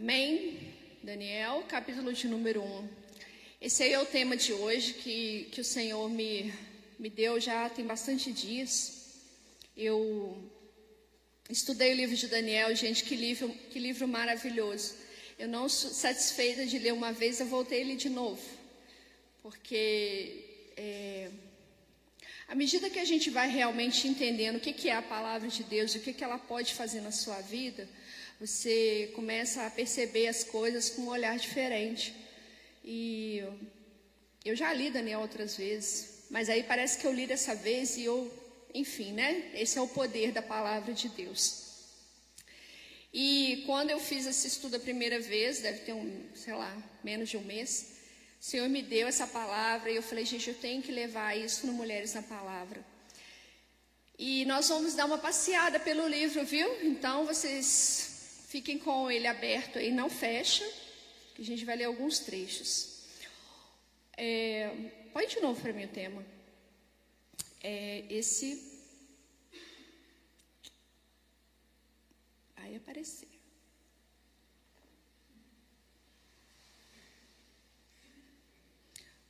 Amém? Daniel, capítulo de número 1. Esse aí é o tema de hoje que, que o Senhor me, me deu já tem bastante dias. Eu estudei o livro de Daniel, gente, que livro, que livro maravilhoso. Eu não satisfeita de ler uma vez, eu voltei ele de novo. Porque é, à medida que a gente vai realmente entendendo o que, que é a palavra de Deus o que, que ela pode fazer na sua vida, você começa a perceber as coisas com um olhar diferente. E eu já li Daniel outras vezes, mas aí parece que eu li dessa vez e eu, enfim, né? Esse é o poder da palavra de Deus. E quando eu fiz esse estudo a primeira vez, deve ter um, sei lá, menos de um mês, o Senhor me deu essa palavra e eu falei, gente, eu tenho que levar isso no Mulheres na Palavra. E nós vamos dar uma passeada pelo livro, viu? Então vocês Fiquem com ele aberto aí, não fecha, que a gente vai ler alguns trechos. É, põe de novo para mim o tema. É, esse. Vai aparecer.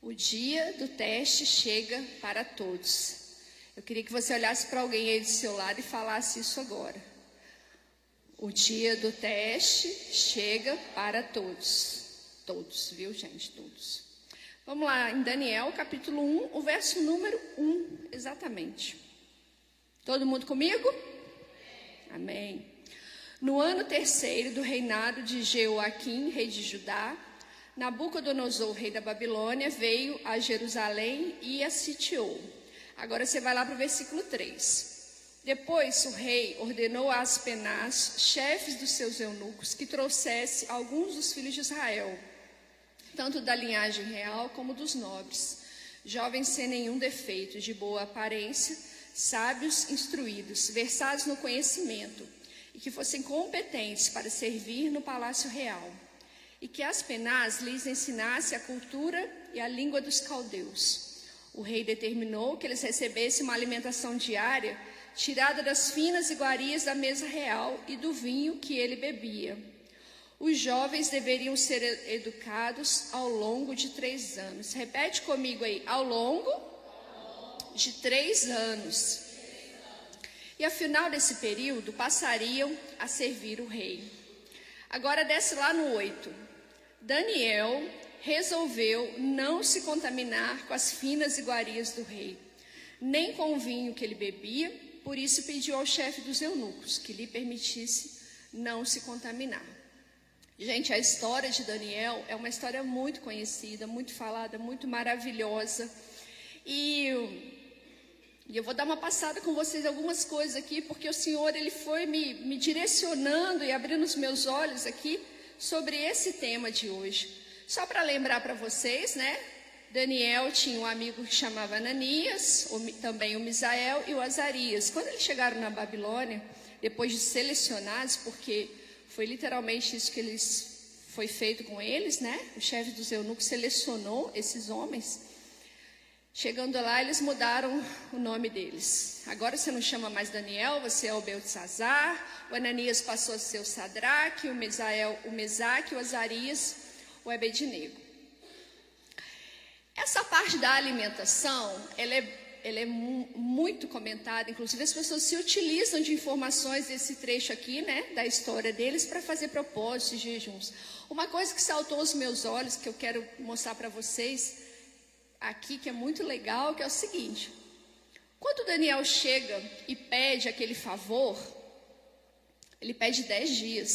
O dia do teste chega para todos. Eu queria que você olhasse para alguém aí do seu lado e falasse isso agora. O dia do teste chega para todos. Todos, viu, gente? Todos. Vamos lá, em Daniel, capítulo 1, o verso número 1, exatamente. Todo mundo comigo? Amém. No ano terceiro do reinado de Jeoaquim, rei de Judá, Nabucodonosor, rei da Babilônia, veio a Jerusalém e a sitiou. Agora você vai lá para o versículo 3. Depois o rei ordenou a Aspenaz, chefes dos seus eunucos, que trouxesse alguns dos filhos de Israel, tanto da linhagem real como dos nobres, jovens sem nenhum defeito, de boa aparência, sábios, instruídos, versados no conhecimento, e que fossem competentes para servir no palácio real, e que Aspenaz lhes ensinasse a cultura e a língua dos caldeus. O rei determinou que eles recebessem uma alimentação diária tirada das finas iguarias da mesa real e do vinho que ele bebia. Os jovens deveriam ser educados ao longo de três anos. Repete comigo aí, ao longo de três anos. E ao final desse período passariam a servir o rei. Agora desce lá no 8. Daniel resolveu não se contaminar com as finas iguarias do rei, nem com o vinho que ele bebia por isso pediu ao chefe dos eunucos que lhe permitisse não se contaminar. Gente, a história de Daniel é uma história muito conhecida, muito falada, muito maravilhosa. E, e eu vou dar uma passada com vocês algumas coisas aqui, porque o Senhor ele foi me, me direcionando e abrindo os meus olhos aqui sobre esse tema de hoje. Só para lembrar para vocês, né? Daniel tinha um amigo que chamava Ananias, também o Misael e o Azarias. Quando eles chegaram na Babilônia, depois de selecionados, porque foi literalmente isso que eles foi feito com eles, né? O chefe dos eunucos selecionou esses homens. Chegando lá, eles mudaram o nome deles. Agora você não chama mais Daniel, você é o Beltzazar. O Ananias passou a ser o Sadraque, o Misael, o Mesaque, o Azarias, o Ebednego. Parte da alimentação, ela é, ela é muito comentada, inclusive as pessoas se utilizam de informações desse trecho aqui, né, da história deles, para fazer propósitos de jejuns. Uma coisa que saltou aos meus olhos, que eu quero mostrar para vocês aqui, que é muito legal, que é o seguinte: quando Daniel chega e pede aquele favor, ele pede dez dias.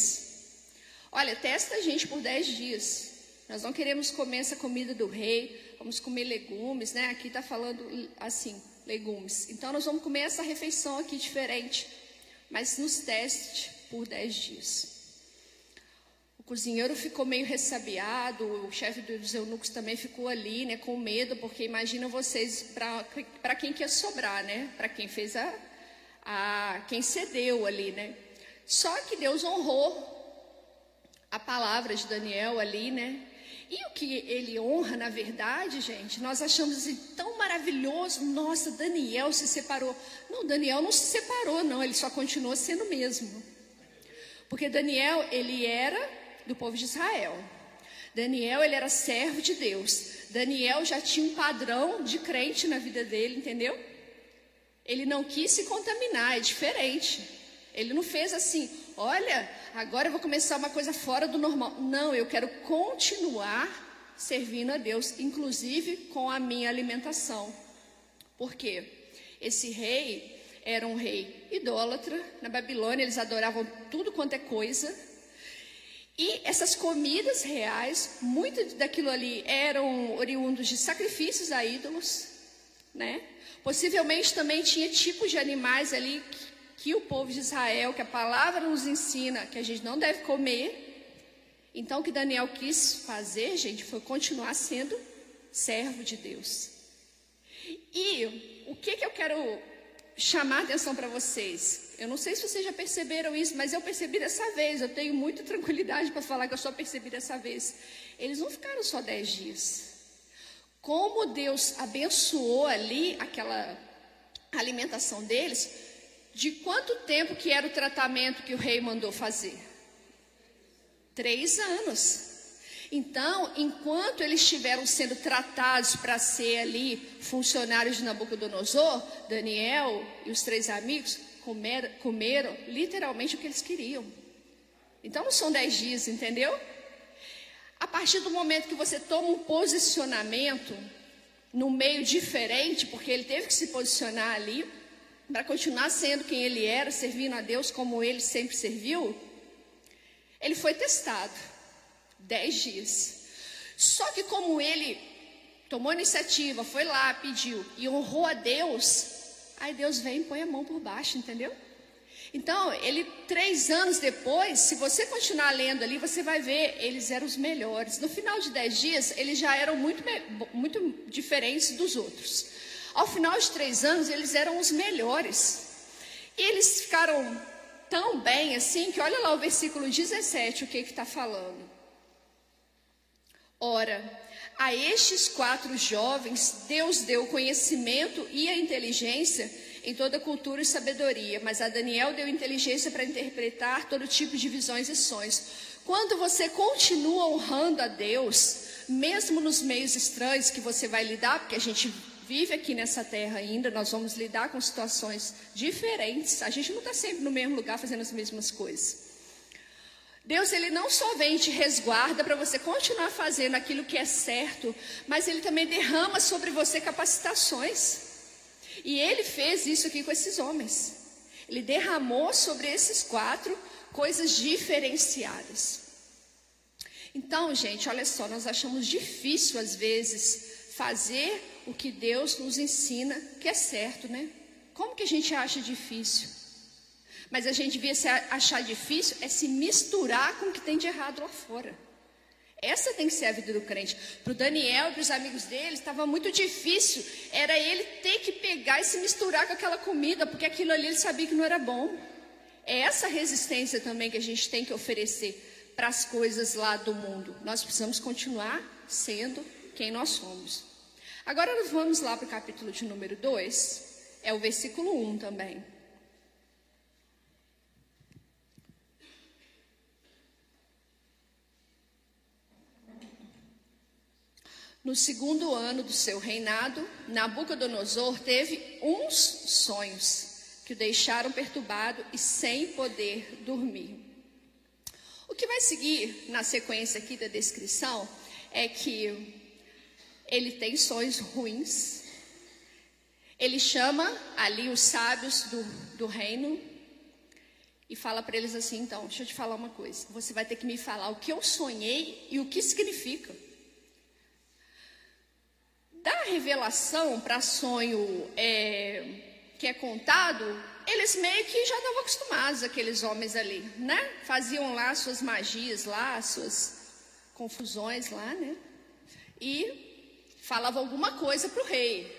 Olha, testa a gente por dez dias. Nós não queremos comer essa comida do rei, vamos comer legumes, né? Aqui está falando assim, legumes. Então nós vamos comer essa refeição aqui diferente, mas nos teste por 10 dias. O cozinheiro ficou meio ressabiado, o chefe dos eunucos também ficou ali, né, com medo, porque imagina vocês, para quem quer sobrar, né? Para quem fez a, a. quem cedeu ali, né? Só que Deus honrou a palavra de Daniel ali, né? E o que ele honra, na verdade, gente, nós achamos assim, tão maravilhoso. Nossa, Daniel se separou. Não, Daniel não se separou, não, ele só continuou sendo o mesmo. Porque Daniel, ele era do povo de Israel. Daniel, ele era servo de Deus. Daniel já tinha um padrão de crente na vida dele, entendeu? Ele não quis se contaminar, é diferente. Ele não fez assim, olha, agora eu vou começar uma coisa fora do normal. Não, eu quero continuar servindo a Deus, inclusive com a minha alimentação. Por quê? Esse rei era um rei idólatra. Na Babilônia eles adoravam tudo quanto é coisa. E essas comidas reais, muito daquilo ali eram oriundos de sacrifícios a ídolos, né? Possivelmente também tinha tipos de animais ali que, o povo de Israel, que a palavra nos ensina que a gente não deve comer. Então, o que Daniel quis fazer, gente, foi continuar sendo servo de Deus. E o que, que eu quero chamar a atenção para vocês? Eu não sei se vocês já perceberam isso, mas eu percebi dessa vez. Eu tenho muita tranquilidade para falar que eu só percebi dessa vez. Eles não ficaram só dez dias. Como Deus abençoou ali aquela alimentação deles, de quanto tempo que era o tratamento que o rei mandou fazer? Três anos. Então, enquanto eles estiveram sendo tratados para ser ali funcionários de Nabucodonosor, Daniel e os três amigos comer, comeram literalmente o que eles queriam. Então não são dez dias, entendeu? A partir do momento que você toma um posicionamento no meio diferente, porque ele teve que se posicionar ali para continuar sendo quem ele era, servindo a Deus como ele sempre serviu, ele foi testado dez dias. Só que como ele tomou iniciativa, foi lá, pediu e honrou a Deus, Aí Deus vem e põe a mão por baixo, entendeu? Então, ele, três anos depois, se você continuar lendo ali, você vai ver, eles eram os melhores. No final de dez dias, eles já eram muito, muito diferentes dos outros. Ao final de três anos, eles eram os melhores. E eles ficaram tão bem assim, que olha lá o versículo 17, o que está falando. Ora, a estes quatro jovens, Deus deu conhecimento e a inteligência em toda cultura e sabedoria, mas a Daniel deu inteligência para interpretar todo tipo de visões e sonhos. Quando você continua honrando a Deus, mesmo nos meios estranhos que você vai lidar, porque a gente vive aqui nessa terra ainda, nós vamos lidar com situações diferentes, a gente não está sempre no mesmo lugar fazendo as mesmas coisas. Deus ele não só vem e te resguarda para você continuar fazendo aquilo que é certo, mas ele também derrama sobre você capacitações. E ele fez isso aqui com esses homens. Ele derramou sobre esses quatro coisas diferenciadas. Então, gente, olha só, nós achamos difícil às vezes fazer o que Deus nos ensina que é certo, né? Como que a gente acha difícil? Mas a gente devia se achar difícil é se misturar com o que tem de errado lá fora. Essa tem que ser a vida do crente. Para o Daniel e para os amigos dele, estava muito difícil. Era ele ter que pegar e se misturar com aquela comida, porque aquilo ali ele sabia que não era bom. É essa resistência também que a gente tem que oferecer para as coisas lá do mundo. Nós precisamos continuar sendo quem nós somos. Agora vamos lá para o capítulo de número 2, é o versículo 1 também. No segundo ano do seu reinado, Nabucodonosor teve uns sonhos que o deixaram perturbado e sem poder dormir. O que vai seguir na sequência aqui da descrição é que ele tem sonhos ruins. Ele chama ali os sábios do, do reino e fala para eles assim: então, deixa eu te falar uma coisa. Você vai ter que me falar o que eu sonhei e o que significa da revelação para sonho é, que é contado, eles meio que já estavam acostumados, aqueles homens ali, né? Faziam lá suas magias lá, suas confusões lá, né? E falavam alguma coisa para o rei,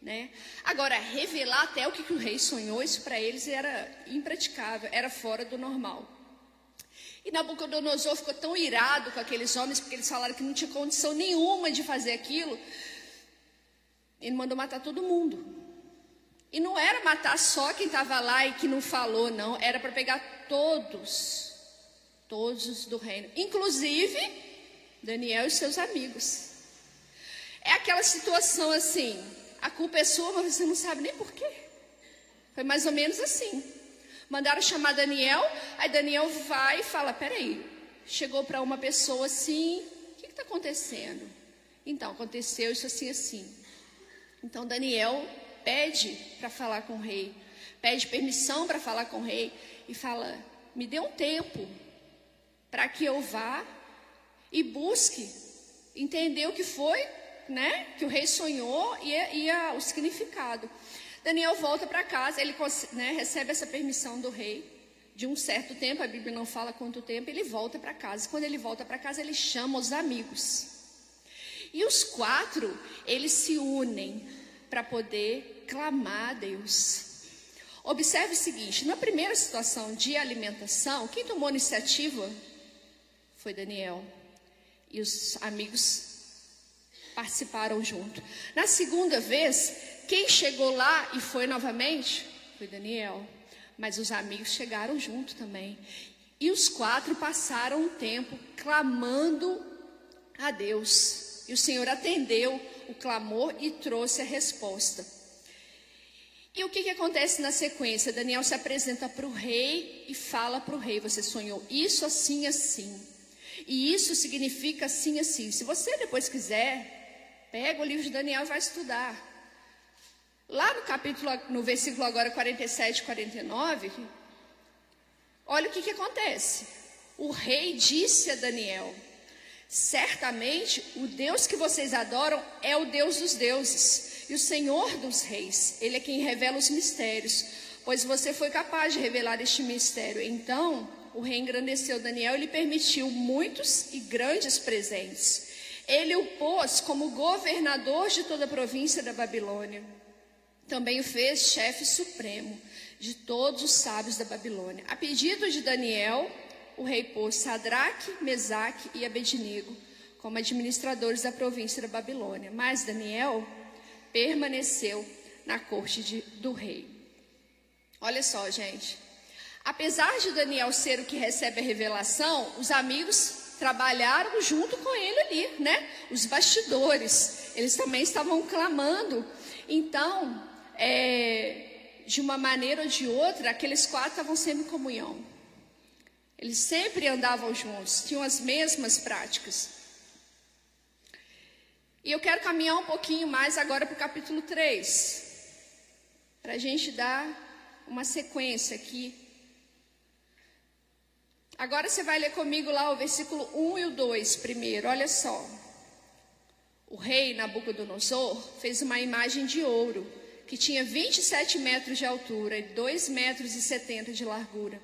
né? Agora, revelar até o que, que o rei sonhou, isso para eles era impraticável, era fora do normal. E Nabucodonosor ficou tão irado com aqueles homens, porque eles falaram que não tinha condição nenhuma de fazer aquilo, ele mandou matar todo mundo. E não era matar só quem estava lá e que não falou, não. Era para pegar todos. todos do reino, inclusive Daniel e seus amigos. É aquela situação assim, a culpa é sua, mas você não sabe nem porquê. Foi mais ou menos assim. Mandaram chamar Daniel, aí Daniel vai e fala: peraí, chegou para uma pessoa assim, o que está acontecendo? Então, aconteceu isso assim, assim. Então, Daniel pede para falar com o rei, pede permissão para falar com o rei e fala: me dê um tempo para que eu vá e busque entender o que foi, né? Que o rei sonhou e, e a, o significado. Daniel volta para casa, ele né, recebe essa permissão do rei de um certo tempo, a Bíblia não fala quanto tempo, ele volta para casa. Quando ele volta para casa, ele chama os amigos. E os quatro, eles se unem para poder clamar a Deus. Observe o seguinte: na primeira situação de alimentação, quem tomou iniciativa foi Daniel. E os amigos participaram junto. Na segunda vez, quem chegou lá e foi novamente foi Daniel. Mas os amigos chegaram junto também. E os quatro passaram um tempo clamando a Deus. E o Senhor atendeu o clamor e trouxe a resposta. E o que, que acontece na sequência? Daniel se apresenta para o rei e fala para o rei: Você sonhou isso assim, assim. E isso significa assim, assim. Se você depois quiser, pega o livro de Daniel e vai estudar. Lá no capítulo, no versículo agora 47 49, olha o que, que acontece. O rei disse a Daniel: Certamente o Deus que vocês adoram é o Deus dos deuses e o Senhor dos reis. Ele é quem revela os mistérios, pois você foi capaz de revelar este mistério. Então o rei engrandeceu Daniel e lhe permitiu muitos e grandes presentes. Ele o pôs como governador de toda a província da Babilônia. Também o fez chefe supremo de todos os sábios da Babilônia. A pedido de Daniel, o rei pôs Sadraque, Mesaque e Abednego como administradores da província da Babilônia. Mas Daniel permaneceu na corte de, do rei. Olha só, gente. Apesar de Daniel ser o que recebe a revelação, os amigos trabalharam junto com ele ali, né? Os bastidores. Eles também estavam clamando. Então, é, de uma maneira ou de outra, aqueles quatro estavam sempre em comunhão. Eles sempre andavam juntos, tinham as mesmas práticas. E eu quero caminhar um pouquinho mais agora para o capítulo 3, para a gente dar uma sequência aqui. Agora você vai ler comigo lá o versículo 1 e o 2 primeiro, olha só. O rei Nabucodonosor fez uma imagem de ouro que tinha 27 metros de altura e 2 metros e 70 de largura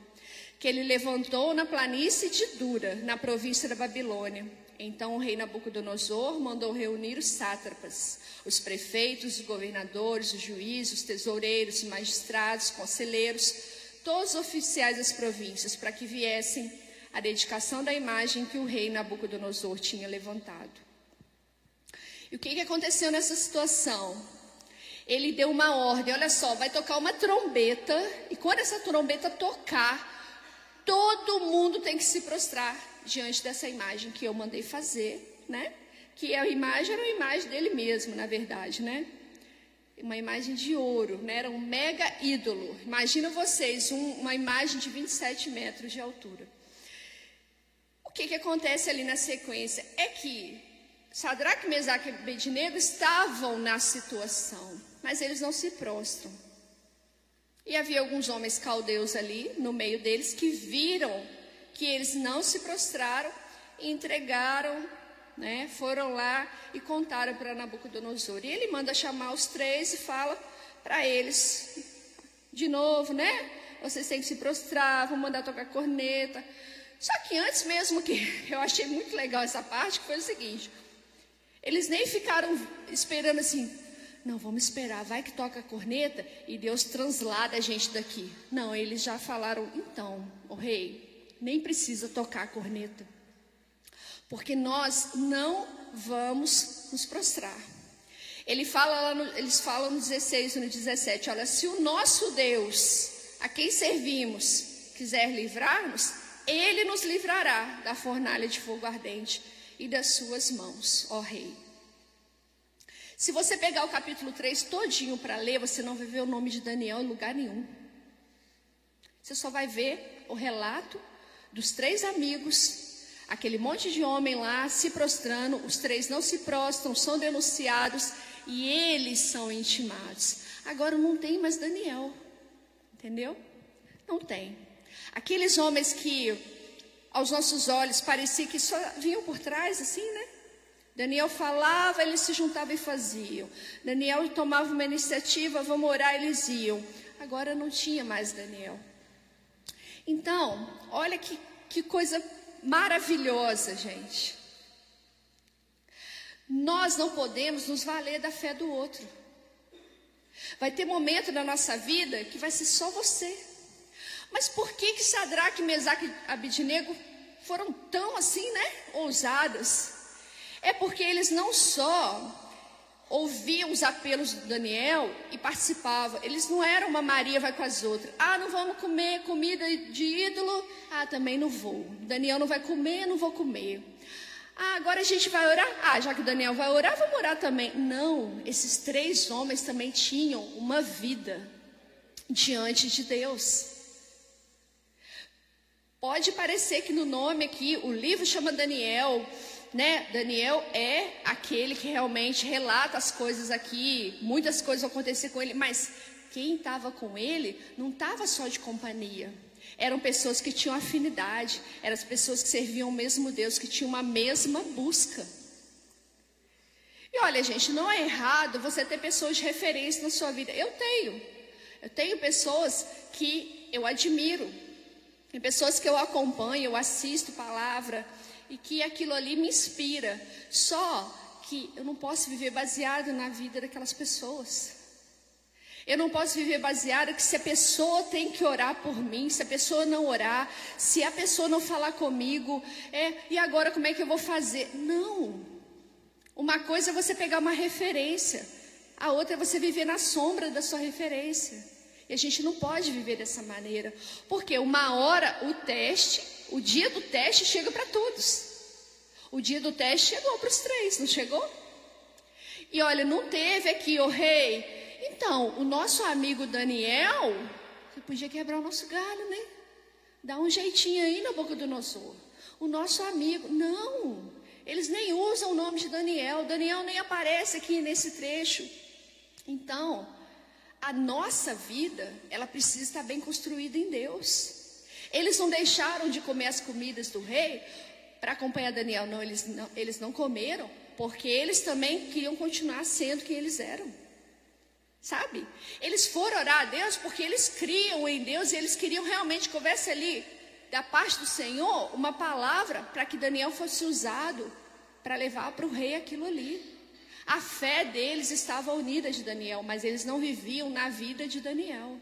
que ele levantou na planície de Dura, na província da Babilônia. Então o rei Nabucodonosor mandou reunir os sátrapas, os prefeitos, os governadores, os juízes, os tesoureiros, os magistrados, conselheiros, todos os oficiais das províncias, para que viessem à dedicação da imagem que o rei Nabucodonosor tinha levantado. E o que, que aconteceu nessa situação? Ele deu uma ordem: olha só, vai tocar uma trombeta, e quando essa trombeta tocar, Todo mundo tem que se prostrar diante dessa imagem que eu mandei fazer, né? Que a imagem era uma imagem dele mesmo, na verdade, né? Uma imagem de ouro, né? Era um mega ídolo. Imagina vocês, um, uma imagem de 27 metros de altura. O que, que acontece ali na sequência? É que Sadraque, Mesaque e Abednego estavam na situação, mas eles não se prostram. E havia alguns homens caldeus ali, no meio deles, que viram que eles não se prostraram e entregaram, né, foram lá e contaram para Nabucodonosor. E ele manda chamar os três e fala para eles, de novo, né? Vocês têm que se prostrar, vão mandar tocar corneta. Só que antes mesmo que eu achei muito legal essa parte, que foi o seguinte: eles nem ficaram esperando assim, não, vamos esperar, vai que toca a corneta e Deus translada a gente daqui. Não, eles já falaram, então, o rei, nem precisa tocar a corneta. Porque nós não vamos nos prostrar. Ele fala no, eles falam no 16 e no 17, olha, se o nosso Deus, a quem servimos, quiser livrar-nos, ele nos livrará da fornalha de fogo ardente e das suas mãos, ó Rei. Se você pegar o capítulo 3 todinho para ler, você não vai ver o nome de Daniel em lugar nenhum. Você só vai ver o relato dos três amigos, aquele monte de homem lá se prostrando, os três não se prostram, são denunciados e eles são intimados. Agora não tem mais Daniel, entendeu? Não tem. Aqueles homens que aos nossos olhos parecia que só vinham por trás, assim, né? Daniel falava, eles se juntavam e faziam. Daniel tomava uma iniciativa, vamos orar, eles iam. Agora não tinha mais Daniel. Então, olha que, que coisa maravilhosa, gente. Nós não podemos nos valer da fé do outro. Vai ter momento na nossa vida que vai ser só você. Mas por que que Sadraque, Mesaque e Abidinego foram tão assim, né, ousadas? É porque eles não só ouviam os apelos de Daniel e participavam. Eles não eram uma Maria vai com as outras. Ah, não vamos comer comida de ídolo? Ah, também não vou. Daniel não vai comer, não vou comer. Ah, agora a gente vai orar? Ah, já que Daniel vai orar, vamos orar também. Não, esses três homens também tinham uma vida diante de Deus. Pode parecer que no nome aqui, o livro chama Daniel, né? Daniel é aquele que realmente relata as coisas aqui, muitas coisas aconteceram com ele, mas quem estava com ele não estava só de companhia. Eram pessoas que tinham afinidade, eram as pessoas que serviam o mesmo Deus, que tinham uma mesma busca. E olha, gente, não é errado você ter pessoas de referência na sua vida. Eu tenho. Eu tenho pessoas que eu admiro, tem pessoas que eu acompanho, eu assisto palavra e que aquilo ali me inspira. Só que eu não posso viver baseado na vida daquelas pessoas. Eu não posso viver baseado que se a pessoa tem que orar por mim, se a pessoa não orar, se a pessoa não falar comigo, é, e agora como é que eu vou fazer? Não. Uma coisa é você pegar uma referência, a outra é você viver na sombra da sua referência. E a gente não pode viver dessa maneira, porque uma hora o teste, o dia do teste chega para todos. O dia do teste chegou para os três, não chegou? E olha, não teve aqui, o oh, rei. Então, o nosso amigo Daniel, você podia quebrar o nosso galho, né? Dá um jeitinho aí na boca do nosso. O nosso amigo, não. Eles nem usam o nome de Daniel. Daniel nem aparece aqui nesse trecho. Então, a nossa vida, ela precisa estar bem construída em Deus. Eles não deixaram de comer as comidas do rei para acompanhar Daniel, não eles, não, eles não comeram, porque eles também queriam continuar sendo quem eles eram. Sabe? Eles foram orar a Deus porque eles criam em Deus e eles queriam realmente que houvesse ali, da parte do Senhor, uma palavra para que Daniel fosse usado para levar para o rei aquilo ali. A fé deles estava unida de Daniel, mas eles não viviam na vida de Daniel.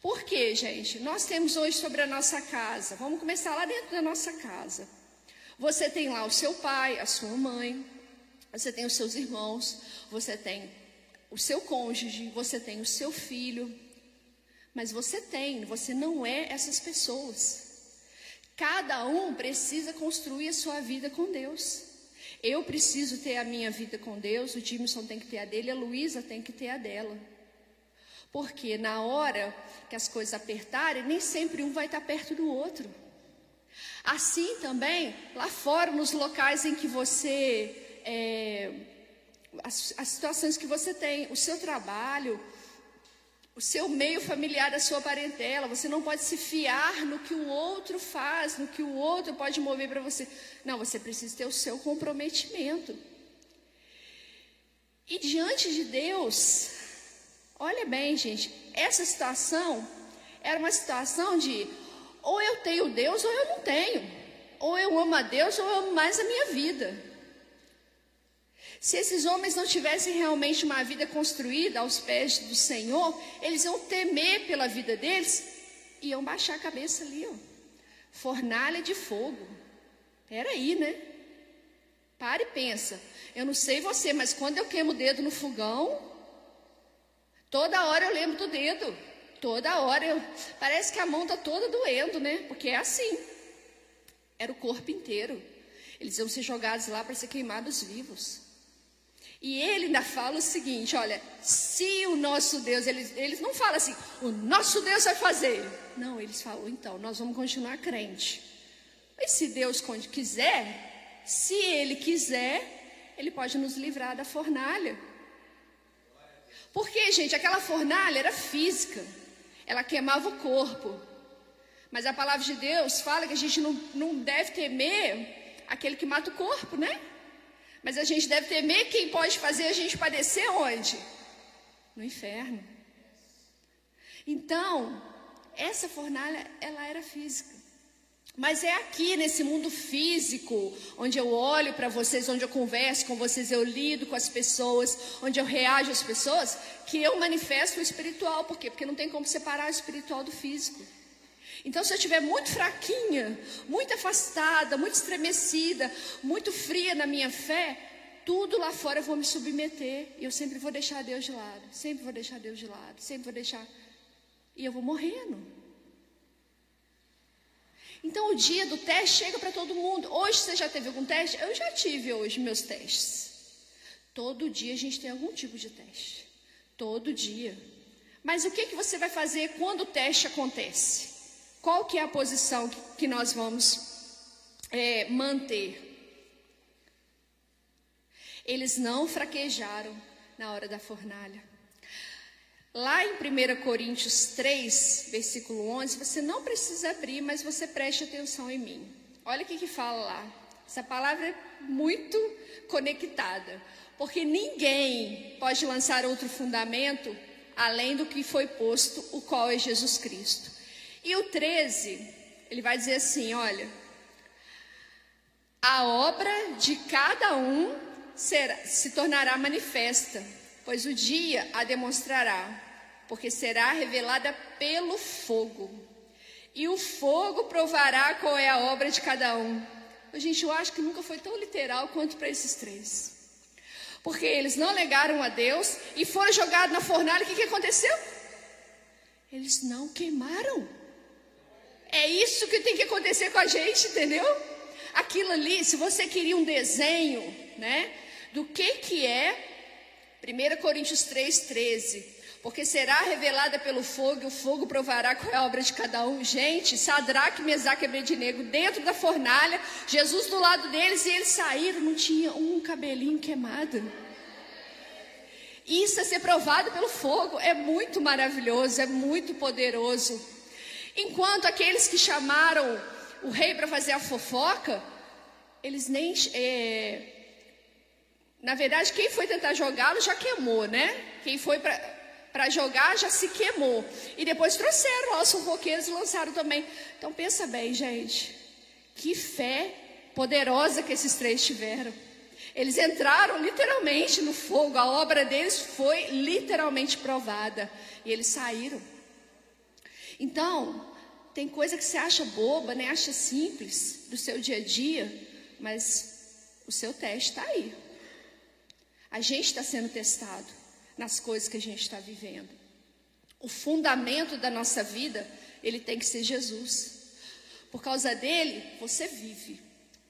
Por quê, gente? Nós temos hoje sobre a nossa casa. Vamos começar lá dentro da nossa casa. Você tem lá o seu pai, a sua mãe, você tem os seus irmãos, você tem o seu cônjuge, você tem o seu filho. Mas você tem, você não é essas pessoas. Cada um precisa construir a sua vida com Deus. Eu preciso ter a minha vida com Deus, o Jimson tem que ter a dele, a Luísa tem que ter a dela. Porque na hora que as coisas apertarem, nem sempre um vai estar perto do outro. Assim também, lá fora, nos locais em que você. É, as, as situações que você tem, o seu trabalho, o seu meio familiar, a sua parentela. Você não pode se fiar no que o outro faz, no que o outro pode mover para você. Não, você precisa ter o seu comprometimento. E diante de Deus, olha bem, gente, essa situação era uma situação de ou eu tenho Deus ou eu não tenho. Ou eu amo a Deus ou eu amo mais a minha vida. Se esses homens não tivessem realmente uma vida construída aos pés do Senhor, eles iam temer pela vida deles e iam baixar a cabeça ali, ó. Fornalha de fogo. Peraí, né? Pare e pensa. Eu não sei você, mas quando eu queimo o dedo no fogão, toda hora eu lembro do dedo. Toda hora. Eu, parece que a mão está toda doendo, né? Porque é assim. Era o corpo inteiro. Eles iam ser jogados lá para ser queimados vivos. E ele ainda fala o seguinte: olha, se o nosso Deus, eles, eles não falam assim, o nosso Deus vai fazer. Não, eles falam, então, nós vamos continuar crente. Mas se Deus quiser, se Ele quiser, Ele pode nos livrar da fornalha. Porque, gente, aquela fornalha era física, ela queimava o corpo. Mas a palavra de Deus fala que a gente não, não deve temer aquele que mata o corpo, né? Mas a gente deve temer quem pode fazer a gente padecer onde? No inferno. Então, essa fornalha, ela era física. Mas é aqui nesse mundo físico, onde eu olho para vocês, onde eu converso com vocês, eu lido com as pessoas, onde eu reajo às pessoas, que eu manifesto o espiritual. Por quê? Porque não tem como separar o espiritual do físico. Então, se eu estiver muito fraquinha, muito afastada, muito estremecida, muito fria na minha fé, tudo lá fora eu vou me submeter. E eu sempre vou deixar Deus de lado. Sempre vou deixar Deus de lado. Sempre vou deixar. E eu vou morrendo. Então o dia do teste chega para todo mundo. Hoje você já teve algum teste? Eu já tive hoje meus testes. Todo dia a gente tem algum tipo de teste. Todo dia. Mas o que, que você vai fazer quando o teste acontece? Qual que é a posição que, nós vamos é, manter? Eles não fraquejaram na hora da fornalha. Lá em 1 Coríntios 3, versículo 11, você não precisa abrir, mas você preste atenção em mim. Olha o que, que fala lá. Essa palavra é muito conectada, porque ninguém pode lançar outro fundamento além do que foi posto, o qual é Jesus Cristo. E o 13, ele vai dizer assim: olha, a obra de cada um será, se tornará manifesta, pois o dia a demonstrará, porque será revelada pelo fogo. E o fogo provará qual é a obra de cada um. Gente, eu acho que nunca foi tão literal quanto para esses três. Porque eles não negaram a Deus e foram jogados na fornalha. O que, que aconteceu? Eles não queimaram. É isso que tem que acontecer com a gente, entendeu? Aquilo ali, se você queria um desenho, né, do que que é 1 Coríntios 3:13. Porque será revelada pelo fogo, e o fogo provará qual é a obra de cada um. Gente, Sadraque, Mesaque e Abednego dentro da fornalha, Jesus do lado deles e eles saíram, não tinha um cabelinho queimado. Isso a ser provado pelo fogo é muito maravilhoso, é muito poderoso. Enquanto aqueles que chamaram o rei para fazer a fofoca, eles nem. É, na verdade, quem foi tentar jogá-lo já queimou, né? Quem foi para jogar já se queimou. E depois trouxeram lá os fofoqueiros e lançaram também. Então pensa bem, gente. Que fé poderosa que esses três tiveram. Eles entraram literalmente no fogo, a obra deles foi literalmente provada. E eles saíram. Então, tem coisa que você acha boba, né? acha simples do seu dia a dia, mas o seu teste está aí. A gente está sendo testado nas coisas que a gente está vivendo. O fundamento da nossa vida, ele tem que ser Jesus. Por causa dele, você vive.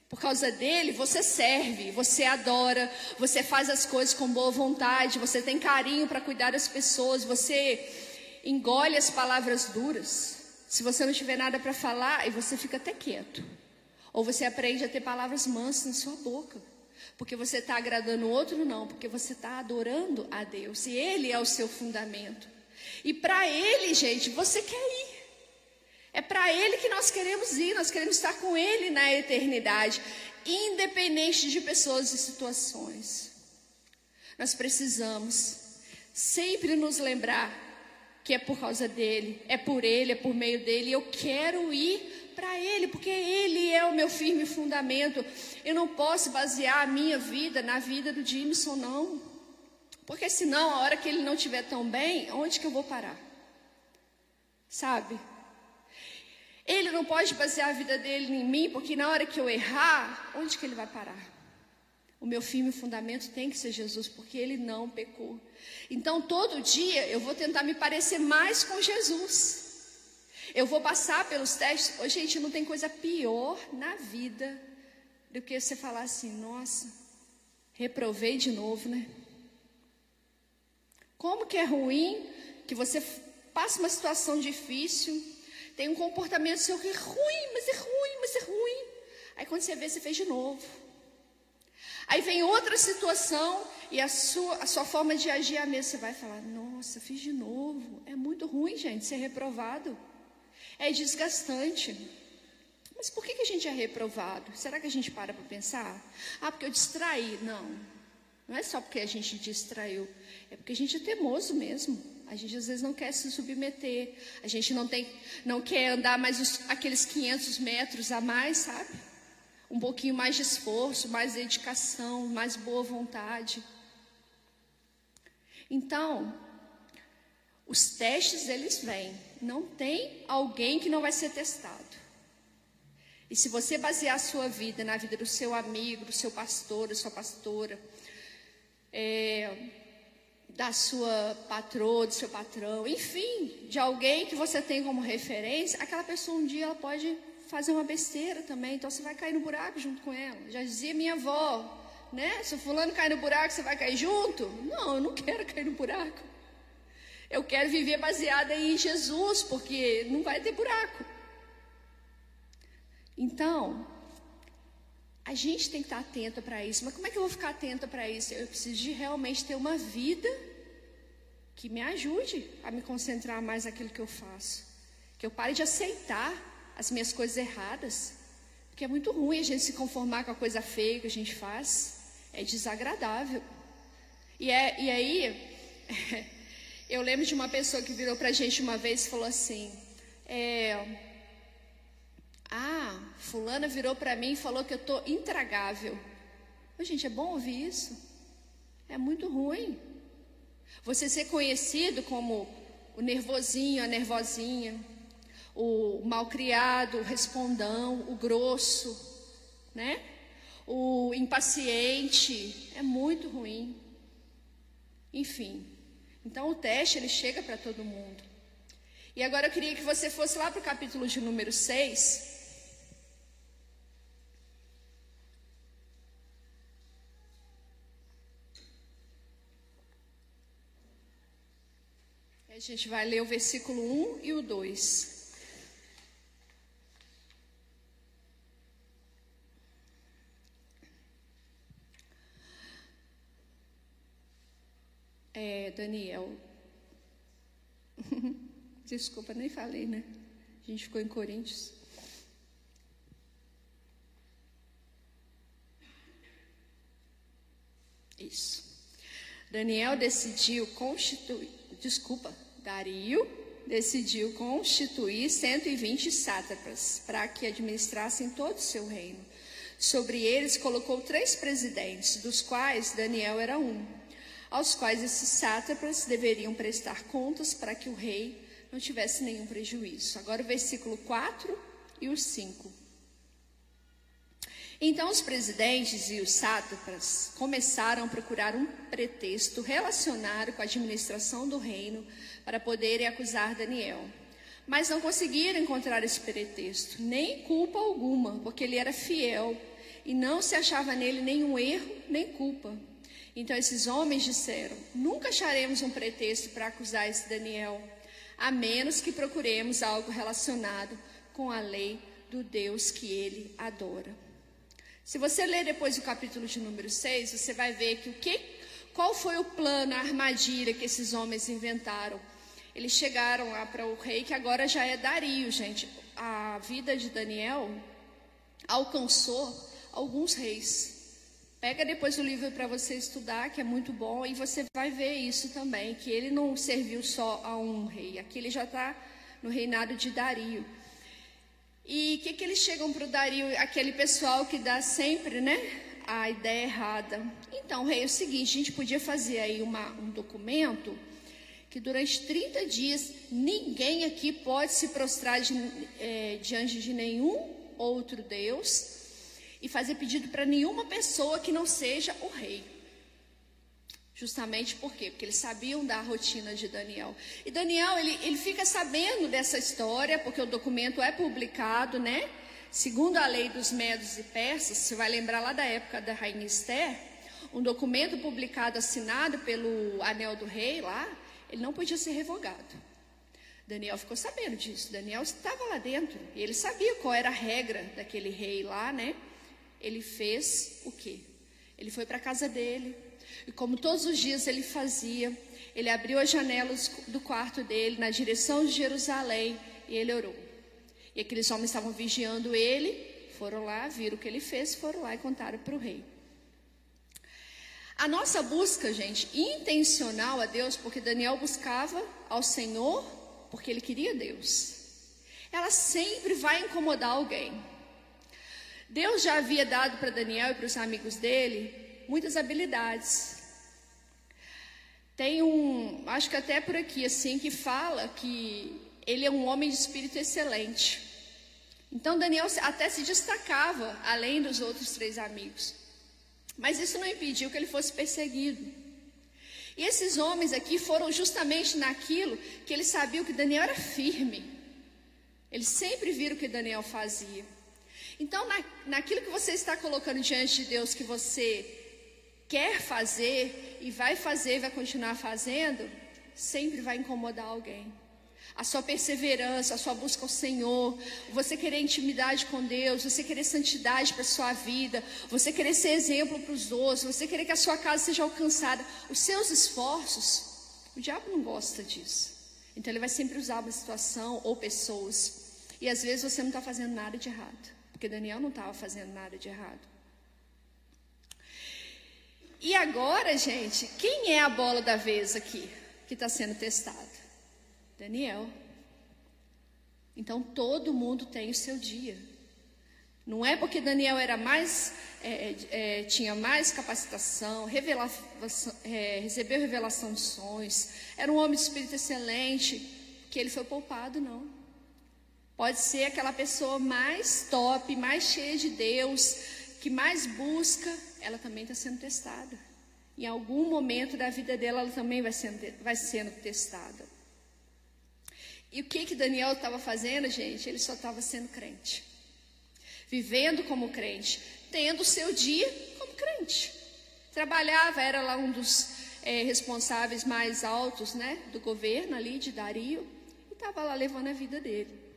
Por causa dele, você serve, você adora, você faz as coisas com boa vontade, você tem carinho para cuidar das pessoas, você engole as palavras duras. Se você não tiver nada para falar, e você fica até quieto. Ou você aprende a ter palavras mansas na sua boca. Porque você está agradando o outro, não, porque você está adorando a Deus. E Ele é o seu fundamento. E para Ele, gente, você quer ir. É para Ele que nós queremos ir, nós queremos estar com Ele na eternidade, independente de pessoas e situações. Nós precisamos sempre nos lembrar que é por causa dele, é por ele, é por meio dele. Eu quero ir para ele, porque ele é o meu firme fundamento. Eu não posso basear a minha vida na vida do Jimson, não. Porque senão, a hora que ele não estiver tão bem, onde que eu vou parar? Sabe? Ele não pode basear a vida dele em mim, porque na hora que eu errar, onde que ele vai parar? O meu firme fundamento tem que ser Jesus, porque ele não pecou. Então, todo dia eu vou tentar me parecer mais com Jesus. Eu vou passar pelos testes. Oh, gente, não tem coisa pior na vida do que você falar assim: nossa, reprovei de novo, né? Como que é ruim que você passa uma situação difícil, tem um comportamento seu que é ruim, mas é ruim, mas é ruim. Aí quando você vê, você fez de novo. Aí vem outra situação e a sua, a sua forma de agir é a mesma. Você vai falar: Nossa, fiz de novo. É muito ruim, gente, ser reprovado. É desgastante. Mas por que, que a gente é reprovado? Será que a gente para para pensar? Ah, porque eu distraí. Não. Não é só porque a gente distraiu. É porque a gente é teimoso mesmo. A gente às vezes não quer se submeter. A gente não tem, não quer andar mais os, aqueles 500 metros a mais, sabe? um pouquinho mais de esforço, mais dedicação, mais boa vontade. Então, os testes eles vêm. Não tem alguém que não vai ser testado. E se você basear a sua vida na vida do seu amigo, do seu pastor, da sua pastora, é, da sua patroa, do seu patrão, enfim, de alguém que você tem como referência, aquela pessoa um dia ela pode fazer uma besteira também, então você vai cair no buraco junto com ela. Já dizia minha avó, né? Se o fulano cair no buraco, você vai cair junto? Não, eu não quero cair no buraco. Eu quero viver baseada em Jesus, porque não vai ter buraco. Então, a gente tem que estar atento para isso. Mas como é que eu vou ficar atenta para isso? Eu preciso de realmente ter uma vida que me ajude a me concentrar mais naquilo que eu faço. Que eu pare de aceitar as minhas coisas erradas. Porque é muito ruim a gente se conformar com a coisa feia que a gente faz. É desagradável. E, é, e aí, eu lembro de uma pessoa que virou para a gente uma vez e falou assim: é, Ah, Fulana virou para mim e falou que eu estou intragável. Mas, gente, é bom ouvir isso? É muito ruim. Você ser conhecido como o nervosinho, a nervosinha o malcriado, o respondão, o grosso, né? O impaciente, é muito ruim. Enfim. Então o teste ele chega para todo mundo. E agora eu queria que você fosse lá para o capítulo de número 6. A gente vai ler o versículo 1 e o 2. É, Daniel. Desculpa, nem falei, né? A gente ficou em Coríntios. Isso. Daniel decidiu constituir, desculpa, Dario decidiu constituir 120 sátrapas para que administrassem todo o seu reino. Sobre eles colocou três presidentes, dos quais Daniel era um aos quais esses sátrapas deveriam prestar contas para que o rei não tivesse nenhum prejuízo. Agora o versículo 4 e o 5. Então os presidentes e os sátrapas começaram a procurar um pretexto relacionado com a administração do reino para poderem acusar Daniel. Mas não conseguiram encontrar esse pretexto, nem culpa alguma, porque ele era fiel e não se achava nele nenhum erro nem culpa. Então esses homens disseram: Nunca acharemos um pretexto para acusar esse Daniel, a menos que procuremos algo relacionado com a lei do Deus que ele adora. Se você ler depois o capítulo de número 6, você vai ver que o que qual foi o plano, a armadilha que esses homens inventaram? Eles chegaram lá para o rei, que agora já é Dario, gente. A vida de Daniel alcançou alguns reis. Pega depois o livro para você estudar, que é muito bom, e você vai ver isso também, que ele não serviu só a um rei, aqui ele já está no reinado de Dario. E o que, que eles chegam para o Dario, aquele pessoal que dá sempre, né, a ideia errada. Então, rei, é o seguinte, a gente podia fazer aí uma, um documento que durante 30 dias ninguém aqui pode se prostrar de, é, diante de nenhum outro Deus e fazer pedido para nenhuma pessoa que não seja o rei. Justamente por quê? Porque eles sabiam da rotina de Daniel. E Daniel, ele, ele fica sabendo dessa história, porque o documento é publicado, né? Segundo a lei dos medos e persas, você vai lembrar lá da época da rainha Esther, um documento publicado, assinado pelo anel do rei lá, ele não podia ser revogado. Daniel ficou sabendo disso. Daniel estava lá dentro e ele sabia qual era a regra daquele rei lá, né? Ele fez o quê? Ele foi para a casa dele, e como todos os dias ele fazia, ele abriu as janelas do quarto dele na direção de Jerusalém e ele orou. E aqueles homens estavam vigiando ele, foram lá, viram o que ele fez, foram lá e contaram para o rei. A nossa busca, gente, intencional a Deus, porque Daniel buscava ao Senhor porque ele queria Deus. Ela sempre vai incomodar alguém. Deus já havia dado para Daniel e para os amigos dele muitas habilidades. Tem um, acho que até por aqui assim, que fala que ele é um homem de espírito excelente. Então Daniel até se destacava além dos outros três amigos. Mas isso não impediu que ele fosse perseguido. E esses homens aqui foram justamente naquilo que eles sabiam que Daniel era firme. Eles sempre viram o que Daniel fazia. Então, na, naquilo que você está colocando diante de Deus, que você quer fazer e vai fazer, vai continuar fazendo, sempre vai incomodar alguém. A sua perseverança, a sua busca ao Senhor, você querer intimidade com Deus, você querer santidade para a sua vida, você querer ser exemplo para os outros, você querer que a sua casa seja alcançada, os seus esforços, o diabo não gosta disso. Então ele vai sempre usar uma situação ou pessoas. E às vezes você não está fazendo nada de errado, porque Daniel não estava fazendo nada de errado. E agora, gente, quem é a bola da vez aqui que está sendo testada? Daniel. Então todo mundo tem o seu dia. Não é porque Daniel era mais, é, é, tinha mais capacitação, revelação, é, recebeu revelação de sonhos, era um homem de espírito excelente, que ele foi poupado, não. Pode ser aquela pessoa mais top, mais cheia de Deus, que mais busca, ela também está sendo testada. Em algum momento da vida dela, ela também vai sendo, vai sendo testada. E o que que Daniel estava fazendo, gente? Ele só estava sendo crente. Vivendo como crente. Tendo o seu dia como crente. Trabalhava, era lá um dos é, responsáveis mais altos né, do governo ali, de Dario. E estava lá levando a vida dele.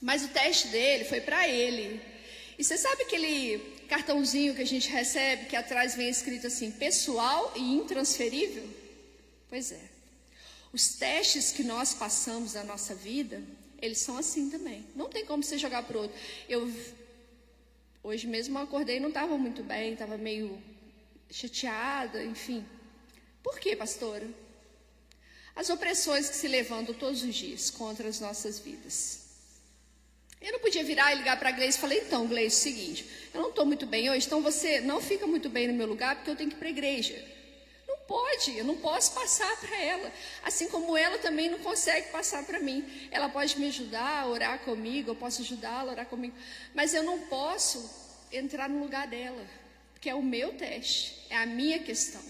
Mas o teste dele foi para ele. E você sabe aquele cartãozinho que a gente recebe que atrás vem escrito assim: pessoal e intransferível? Pois é. Os testes que nós passamos na nossa vida, eles são assim também. Não tem como você jogar para outro. Eu hoje mesmo acordei e não estava muito bem, estava meio chateada, enfim. Por quê, pastora? As opressões que se levantam todos os dias contra as nossas vidas. Eu não podia virar e ligar para a Gleice e falei, então, Gleice, seguinte, eu não estou muito bem hoje, então você não fica muito bem no meu lugar porque eu tenho que ir para a igreja. Não pode, eu não posso passar para ela. Assim como ela também não consegue passar para mim. Ela pode me ajudar a orar comigo, eu posso ajudá-la a orar comigo, mas eu não posso entrar no lugar dela, porque é o meu teste, é a minha questão.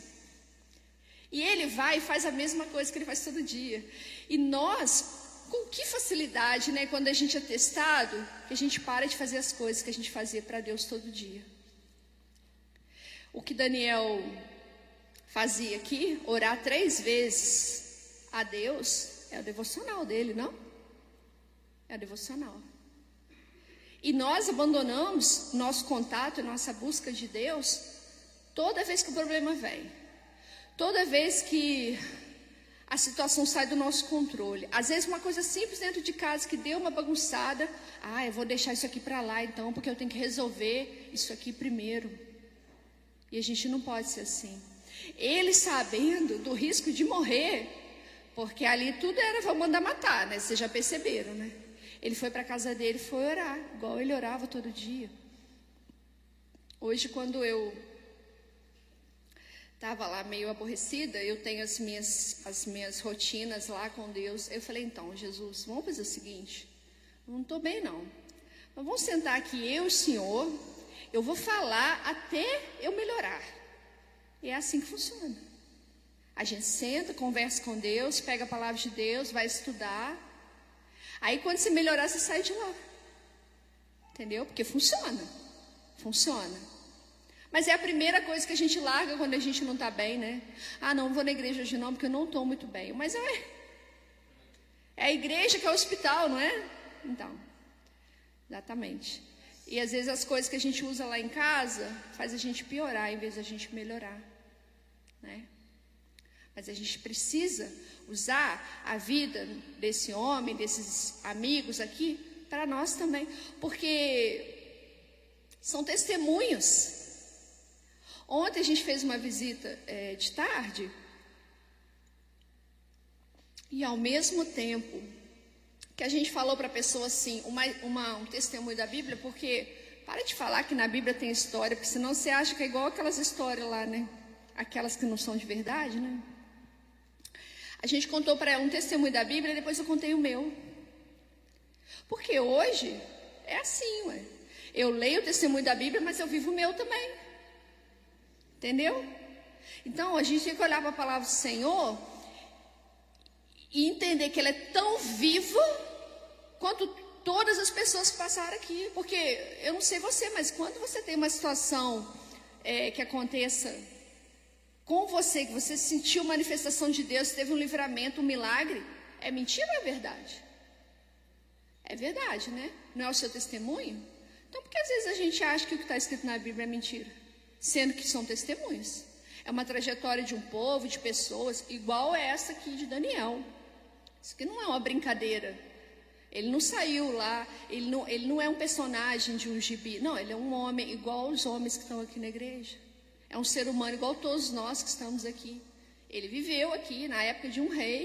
E ele vai e faz a mesma coisa que ele faz todo dia. E nós com que facilidade, né, quando a gente é testado, que a gente para de fazer as coisas que a gente fazia para Deus todo dia. O que Daniel fazia aqui, orar três vezes a Deus, é o devocional dele, não? É o devocional. E nós abandonamos nosso contato, nossa busca de Deus, toda vez que o problema vem. Toda vez que a situação sai do nosso controle. Às vezes, uma coisa simples dentro de casa que deu uma bagunçada. Ah, eu vou deixar isso aqui para lá então, porque eu tenho que resolver isso aqui primeiro. E a gente não pode ser assim. Ele sabendo do risco de morrer, porque ali tudo era vamos mandar matar, né? Vocês já perceberam, né? Ele foi para a casa dele, foi orar, igual ele orava todo dia. Hoje, quando eu estava lá meio aborrecida, eu tenho as minhas, as minhas rotinas lá com Deus. Eu falei, então, Jesus, vamos fazer o seguinte: não estou bem, não. Mas vamos sentar aqui, eu e o Senhor, eu vou falar até eu melhorar. E é assim que funciona. A gente senta, conversa com Deus, pega a palavra de Deus, vai estudar. Aí quando você melhorar, você sai de lá. Entendeu? Porque funciona. Funciona. Mas é a primeira coisa que a gente larga quando a gente não está bem, né? Ah, não, vou na igreja hoje não, porque eu não estou muito bem. Mas é. É a igreja que é o hospital, não é? Então. Exatamente. E às vezes as coisas que a gente usa lá em casa faz a gente piorar em vez de a gente melhorar, né? Mas a gente precisa usar a vida desse homem, desses amigos aqui, para nós também, porque são testemunhos. Ontem a gente fez uma visita é, de tarde e ao mesmo tempo que a gente falou para a pessoa assim, uma, uma, um testemunho da Bíblia, porque para de falar que na Bíblia tem história, porque senão você acha que é igual aquelas histórias lá, né? Aquelas que não são de verdade, né? A gente contou para ela um testemunho da Bíblia e depois eu contei o meu. Porque hoje é assim, ué. Eu leio o testemunho da Bíblia, mas eu vivo o meu também. Entendeu? Então a gente tem que olhar para a palavra do Senhor e entender que ela é tão viva quanto todas as pessoas que passaram aqui. Porque eu não sei você, mas quando você tem uma situação é, que aconteça com você, que você sentiu manifestação de Deus, teve um livramento, um milagre, é mentira ou é verdade? É verdade, né? Não é o seu testemunho? Então, por que às vezes a gente acha que o que está escrito na Bíblia é mentira? Sendo que são testemunhos. É uma trajetória de um povo, de pessoas, igual essa aqui de Daniel. Isso aqui não é uma brincadeira. Ele não saiu lá, ele não, ele não é um personagem de um gibi. Não, ele é um homem igual os homens que estão aqui na igreja. É um ser humano igual todos nós que estamos aqui. Ele viveu aqui na época de um rei.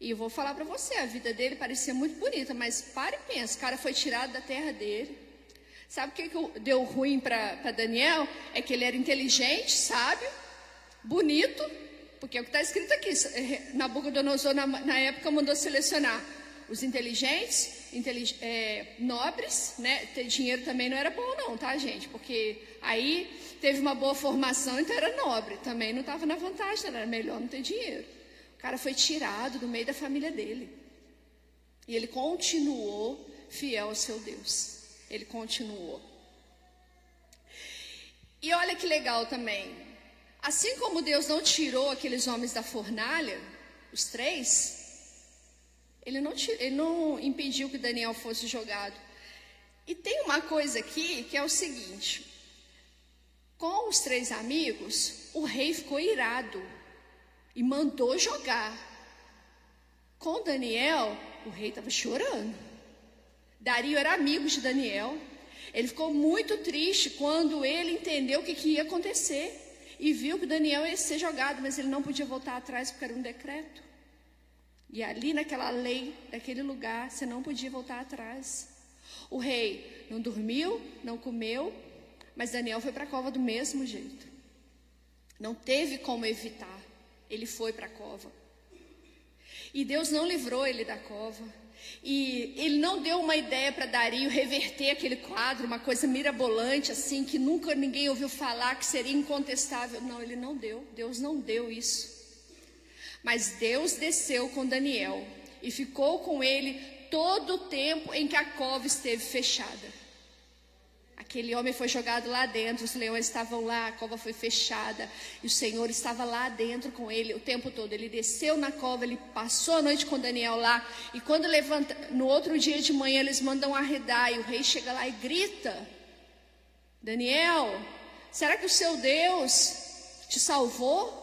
E eu vou falar para você, a vida dele parecia muito bonita, mas pare e pensa, o cara foi tirado da terra dele. Sabe o que, deu ruim para Daniel? É que ele era inteligente, sábio, bonito, porque é o que está escrito aqui. Nabucodonosor, na, na época, mandou selecionar os inteligentes, intelig, é, nobres, né? Ter dinheiro também não era bom, não, tá, gente? Porque aí teve uma boa formação, então era nobre. Também não estava na vantagem, era melhor não ter dinheiro. O cara foi tirado do meio da família dele. E ele continuou fiel ao seu Deus. Ele continuou. E olha que legal também. Assim como Deus não tirou aqueles homens da fornalha, os três, ele não, ele não impediu que Daniel fosse jogado. E tem uma coisa aqui que é o seguinte: com os três amigos, o rei ficou irado e mandou jogar. Com Daniel, o rei estava chorando. Dario era amigo de Daniel. Ele ficou muito triste quando ele entendeu o que, que ia acontecer e viu que Daniel ia ser jogado, mas ele não podia voltar atrás porque era um decreto. E ali naquela lei, naquele lugar, você não podia voltar atrás. O rei não dormiu, não comeu, mas Daniel foi para a cova do mesmo jeito. Não teve como evitar. Ele foi para a cova. E Deus não livrou ele da cova. E ele não deu uma ideia para Dario reverter aquele quadro, uma coisa mirabolante assim, que nunca ninguém ouviu falar, que seria incontestável. Não, ele não deu. Deus não deu isso. Mas Deus desceu com Daniel e ficou com ele todo o tempo em que a cova esteve fechada. Aquele homem foi jogado lá dentro, os leões estavam lá, a cova foi fechada, e o Senhor estava lá dentro com ele o tempo todo. Ele desceu na cova, ele passou a noite com Daniel lá, e quando levanta, no outro dia de manhã eles mandam arredar, e o rei chega lá e grita: Daniel, será que o seu Deus te salvou?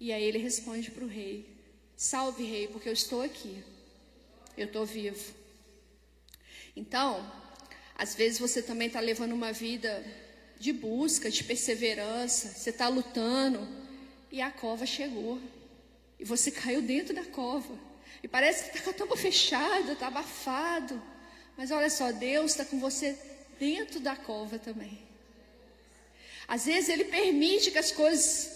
E aí ele responde para o rei: Salve, rei, porque eu estou aqui, eu estou vivo. Então, às vezes você também está levando uma vida de busca, de perseverança, você está lutando e a cova chegou. E você caiu dentro da cova. E parece que está com a tampa fechada, está abafado. Mas olha só, Deus está com você dentro da cova também. Às vezes Ele permite que as coisas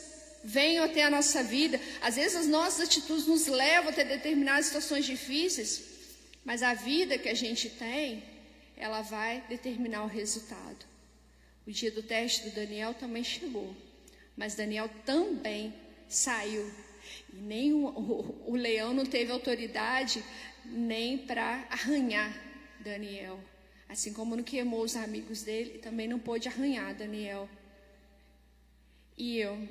venham até a nossa vida. Às vezes as nossas atitudes nos levam até determinadas situações difíceis. Mas a vida que a gente tem ela vai determinar o resultado. O dia do teste do Daniel também chegou, mas Daniel também saiu. E nem o, o, o leão não teve autoridade nem para arranhar Daniel. Assim como não queimou os amigos dele, também não pôde arranhar Daniel. E eu,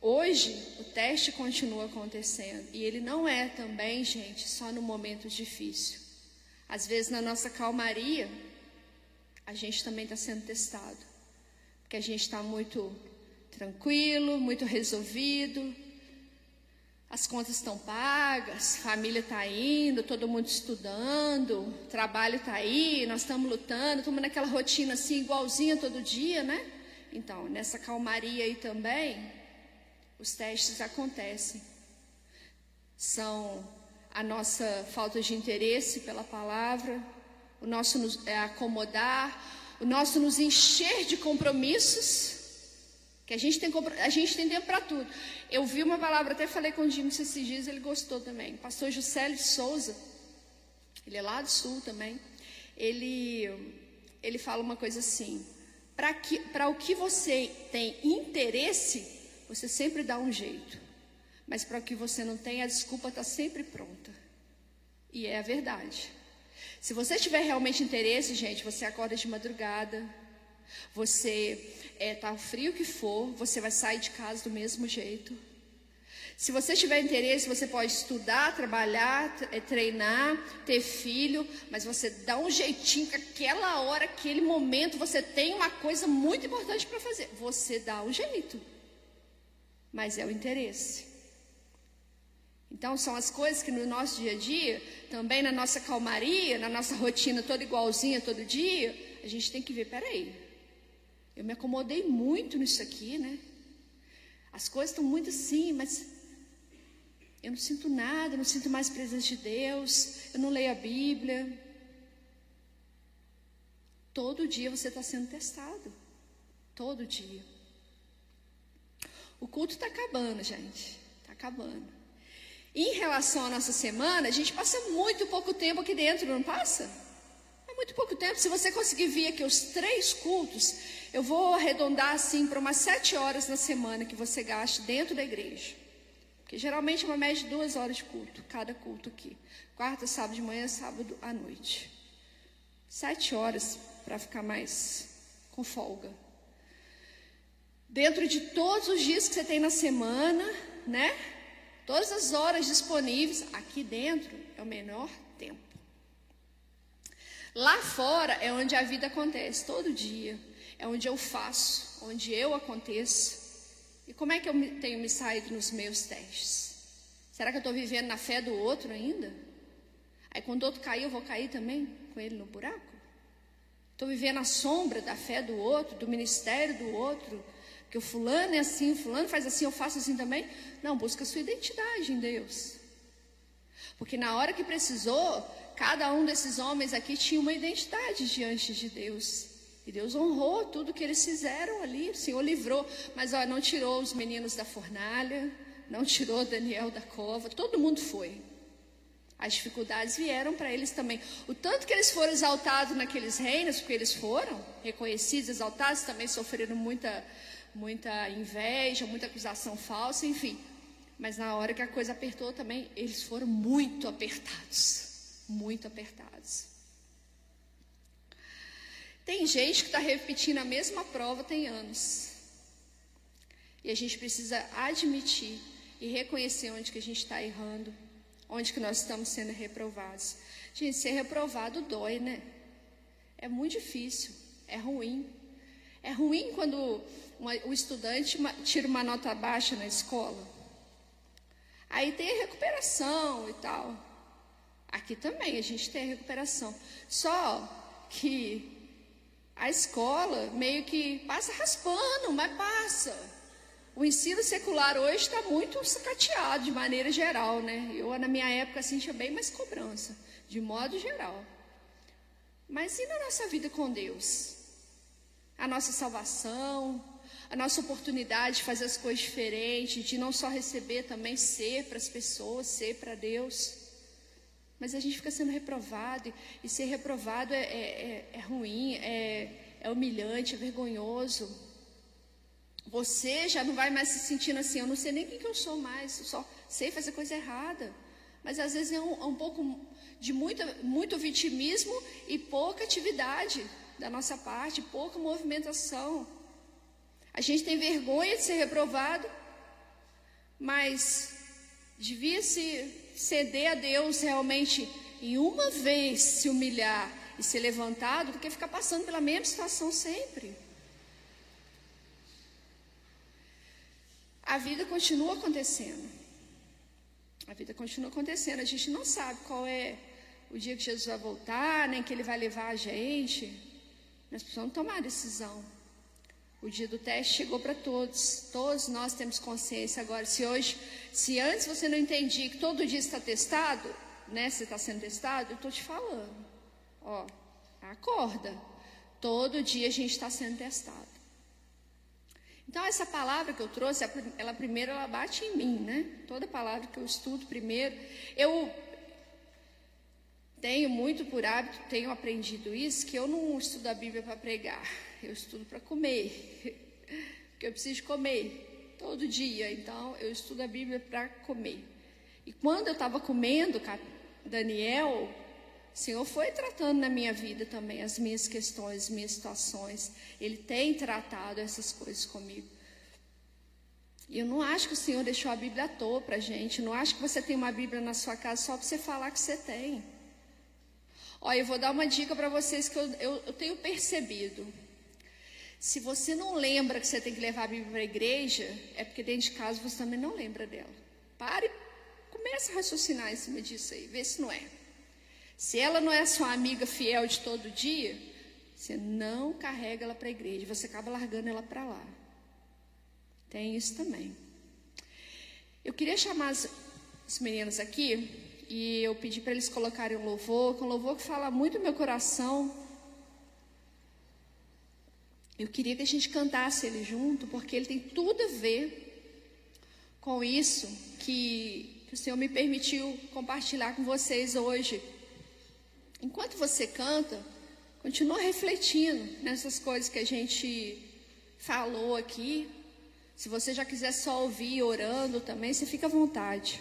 hoje o teste continua acontecendo. E ele não é também, gente, só no momento difícil. Às vezes na nossa calmaria, a gente também está sendo testado. Porque a gente está muito tranquilo, muito resolvido, as contas estão pagas, família está indo, todo mundo estudando, trabalho está aí, nós estamos lutando, estamos naquela rotina assim, igualzinha todo dia, né? Então, nessa calmaria aí também, os testes acontecem. São a nossa falta de interesse pela palavra, o nosso nos, é, acomodar, o nosso nos encher de compromissos que a gente tem, a gente tem tempo para tudo. Eu vi uma palavra, até falei com o Jimmy esses dias, ele gostou também. Pastor Juscelio Souza, ele é lá do sul também. Ele, ele fala uma coisa assim: para o que você tem interesse, você sempre dá um jeito. Mas para que você não tem, a desculpa está sempre pronta. E é a verdade. Se você tiver realmente interesse, gente, você acorda de madrugada, você é, tá frio que for, você vai sair de casa do mesmo jeito. Se você tiver interesse, você pode estudar, trabalhar, é, treinar, ter filho, mas você dá um jeitinho que aquela hora, aquele momento, você tem uma coisa muito importante para fazer. Você dá um jeito. Mas é o interesse. Então, são as coisas que no nosso dia a dia, também na nossa calmaria, na nossa rotina toda igualzinha todo dia, a gente tem que ver, peraí, eu me acomodei muito nisso aqui, né? As coisas estão muito assim, mas eu não sinto nada, eu não sinto mais presença de Deus, eu não leio a Bíblia. Todo dia você está sendo testado. Todo dia. O culto está acabando, gente. Está acabando. Em relação à nossa semana, a gente passa muito pouco tempo aqui dentro, não passa? É muito pouco tempo. Se você conseguir vir aqui os três cultos, eu vou arredondar assim para umas sete horas na semana que você gaste dentro da igreja. Porque geralmente é uma média de duas horas de culto, cada culto aqui. Quarta, sábado de manhã, sábado à noite. Sete horas para ficar mais com folga. Dentro de todos os dias que você tem na semana, né? Todas as horas disponíveis, aqui dentro é o menor tempo. Lá fora é onde a vida acontece, todo dia é onde eu faço, onde eu aconteço. E como é que eu tenho me saído nos meus testes? Será que eu estou vivendo na fé do outro ainda? Aí quando o outro cair, eu vou cair também com ele no buraco? Estou vivendo a sombra da fé do outro, do ministério do outro, que o fulano é assim, o fulano faz assim, eu faço assim também. Não, busca sua identidade em Deus. Porque na hora que precisou, cada um desses homens aqui tinha uma identidade diante de Deus. E Deus honrou tudo que eles fizeram ali. O Senhor livrou. Mas ó, não tirou os meninos da fornalha, não tirou Daniel da cova. Todo mundo foi. As dificuldades vieram para eles também. O tanto que eles foram exaltados naqueles reinos, porque eles foram reconhecidos, exaltados, também sofreram muita, muita inveja, muita acusação falsa, enfim. Mas na hora que a coisa apertou também, eles foram muito apertados. Muito apertados. Tem gente que está repetindo a mesma prova tem anos. E a gente precisa admitir e reconhecer onde que a gente está errando, onde que nós estamos sendo reprovados. Gente, ser reprovado dói, né? É muito difícil, é ruim. É ruim quando uma, o estudante tira uma nota baixa na escola. Aí tem a recuperação e tal. Aqui também a gente tem a recuperação. Só que a escola meio que passa raspando, mas passa. O ensino secular hoje está muito sacateado de maneira geral, né? Eu, na minha época, assim, tinha bem mais cobrança, de modo geral. Mas e na nossa vida com Deus? A nossa salvação, a nossa oportunidade de fazer as coisas diferentes, de não só receber, também ser para as pessoas, ser para Deus. Mas a gente fica sendo reprovado, e ser reprovado é, é, é, é ruim, é, é humilhante, é vergonhoso. Você já não vai mais se sentindo assim, eu não sei nem quem que eu sou mais, eu só sei fazer coisa errada. Mas às vezes é um, é um pouco de muito, muito vitimismo e pouca atividade da nossa parte, pouca movimentação. A gente tem vergonha de ser reprovado, mas devia se ceder a Deus realmente em uma vez se humilhar e ser levantado do que ficar passando pela mesma situação sempre. A vida continua acontecendo. A vida continua acontecendo. A gente não sabe qual é o dia que Jesus vai voltar, nem que ele vai levar a gente. Nós precisamos tomar a decisão. O dia do teste chegou para todos. Todos nós temos consciência agora. Se hoje, se antes você não entendia que todo dia está testado, né? Você está sendo testado, eu estou te falando. Ó, acorda. Todo dia a gente está sendo testado. Então essa palavra que eu trouxe, ela primeiro ela bate em mim, né? Toda palavra que eu estudo primeiro, eu tenho muito por hábito, tenho aprendido isso, que eu não estudo a Bíblia para pregar eu estudo para comer, porque eu preciso comer todo dia, então eu estudo a Bíblia para comer. E quando eu estava comendo, Daniel, o Senhor foi tratando na minha vida também as minhas questões, as minhas situações. Ele tem tratado essas coisas comigo. E eu não acho que o Senhor deixou a Bíblia à toa para gente. Não acho que você tem uma Bíblia na sua casa só para você falar que você tem. Olha, eu vou dar uma dica para vocês que eu, eu, eu tenho percebido. Se você não lembra que você tem que levar a Bíblia para a igreja, é porque dentro de casa você também não lembra dela. Pare, comece a raciocinar em cima disso aí, vê se não é. Se ela não é sua amiga fiel de todo dia, você não carrega ela para a igreja, você acaba largando ela para lá. Tem isso também. Eu queria chamar as, as meninas aqui e eu pedi para eles colocarem um louvor, um louvor que fala muito no meu coração eu queria que a gente cantasse ele junto, porque ele tem tudo a ver com isso que, que o Senhor me permitiu compartilhar com vocês hoje. Enquanto você canta, continua refletindo nessas coisas que a gente falou aqui. Se você já quiser só ouvir orando também, você fica à vontade.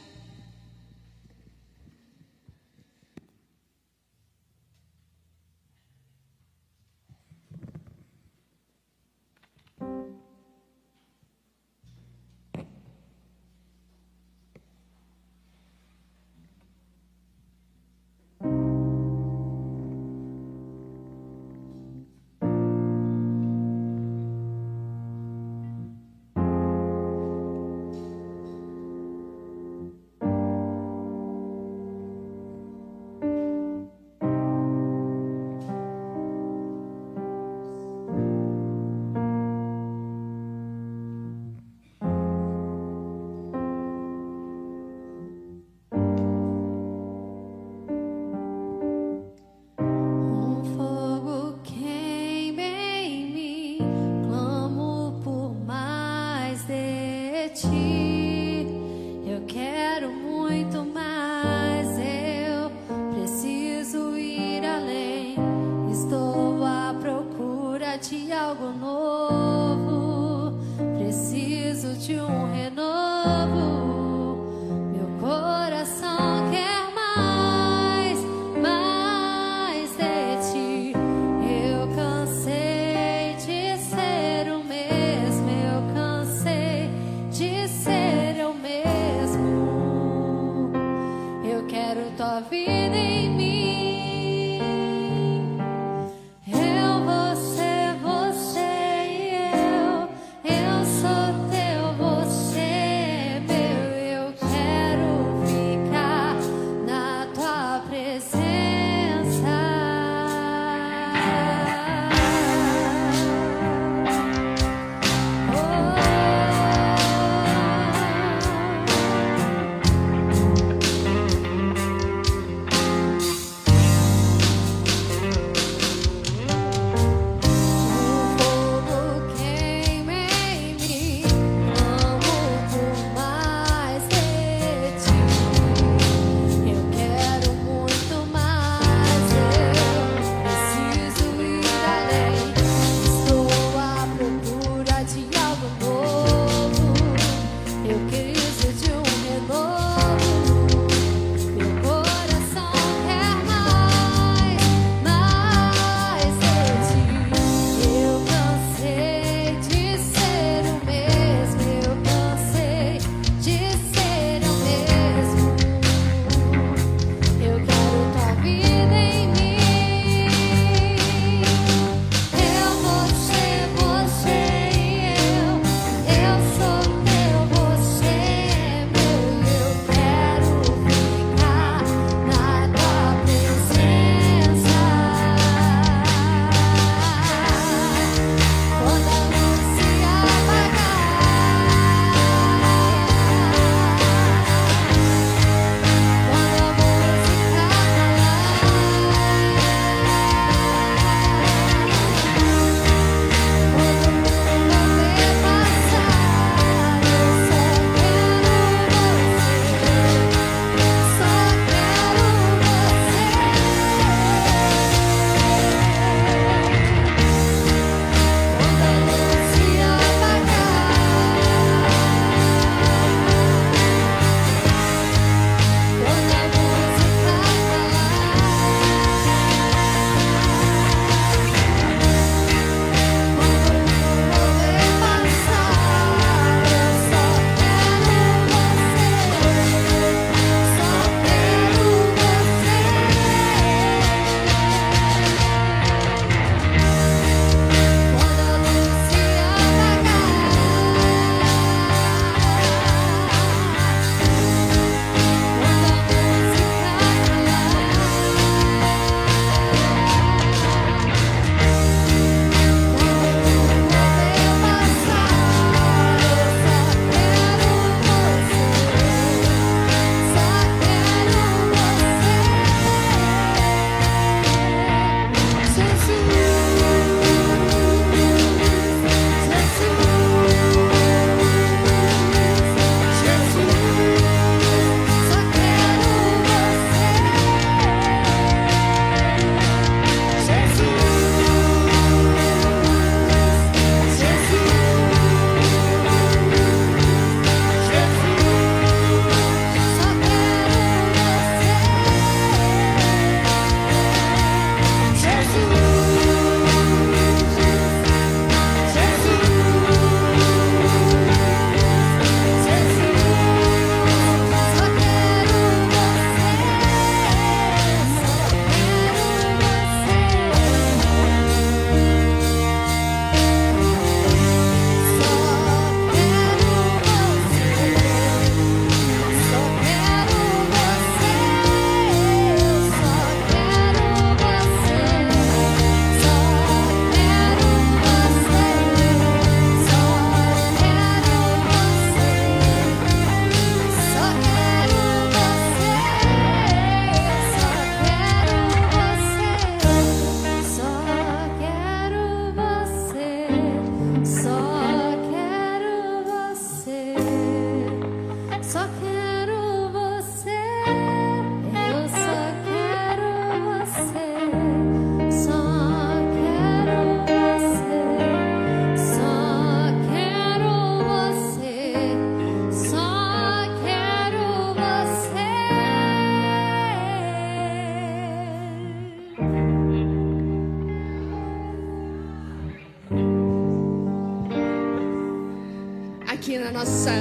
Aqui na nossa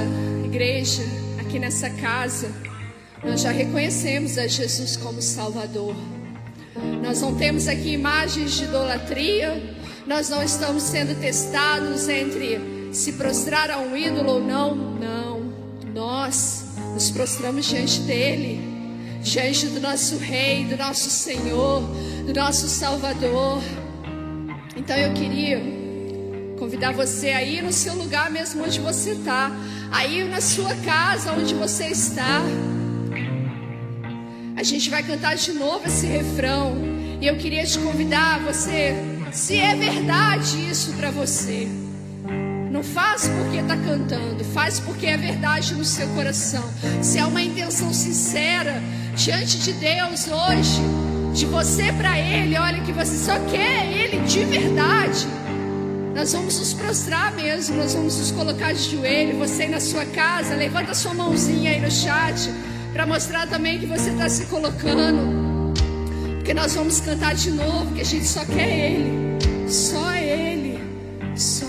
igreja, aqui nessa casa, nós já reconhecemos a Jesus como Salvador. Nós não temos aqui imagens de idolatria, nós não estamos sendo testados entre se prostrar a um ídolo ou não. Não, nós nos prostramos diante dele, diante do nosso Rei, do nosso Senhor, do nosso Salvador. Então eu queria convidar você a ir no seu lugar mesmo onde você está, aí na sua casa onde você está. A gente vai cantar de novo esse refrão. E eu queria te convidar, você, se é verdade isso para você. Não faz porque está cantando, faz porque é verdade no seu coração. Se é uma intenção sincera diante de Deus hoje, de você para Ele, olha que você só quer Ele de verdade. Nós vamos nos prostrar mesmo, nós vamos nos colocar de joelho. Você aí na sua casa, levanta sua mãozinha aí no chat para mostrar também que você está se colocando. Porque nós vamos cantar de novo, que a gente só quer Ele, só Ele, só